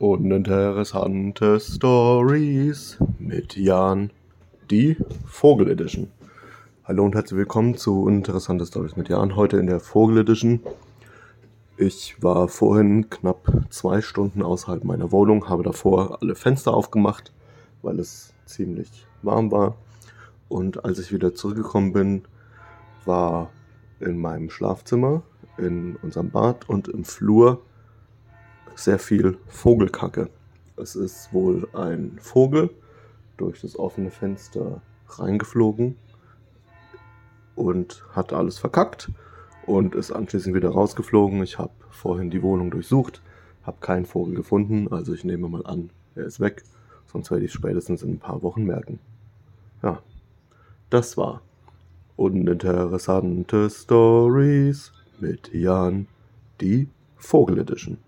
Uninteressante Stories mit Jan, die Vogel Edition. Hallo und herzlich willkommen zu Uninteressante Stories mit Jan. Heute in der Vogel Edition. Ich war vorhin knapp zwei Stunden außerhalb meiner Wohnung, habe davor alle Fenster aufgemacht, weil es ziemlich warm war. Und als ich wieder zurückgekommen bin, war in meinem Schlafzimmer, in unserem Bad und im Flur sehr viel Vogelkacke. Es ist wohl ein Vogel durch das offene Fenster reingeflogen und hat alles verkackt und ist anschließend wieder rausgeflogen. Ich habe vorhin die Wohnung durchsucht, habe keinen Vogel gefunden, also ich nehme mal an, er ist weg, sonst werde ich es spätestens in ein paar Wochen merken. Ja, das war uninteressante Stories mit Jan, die Vogel Edition.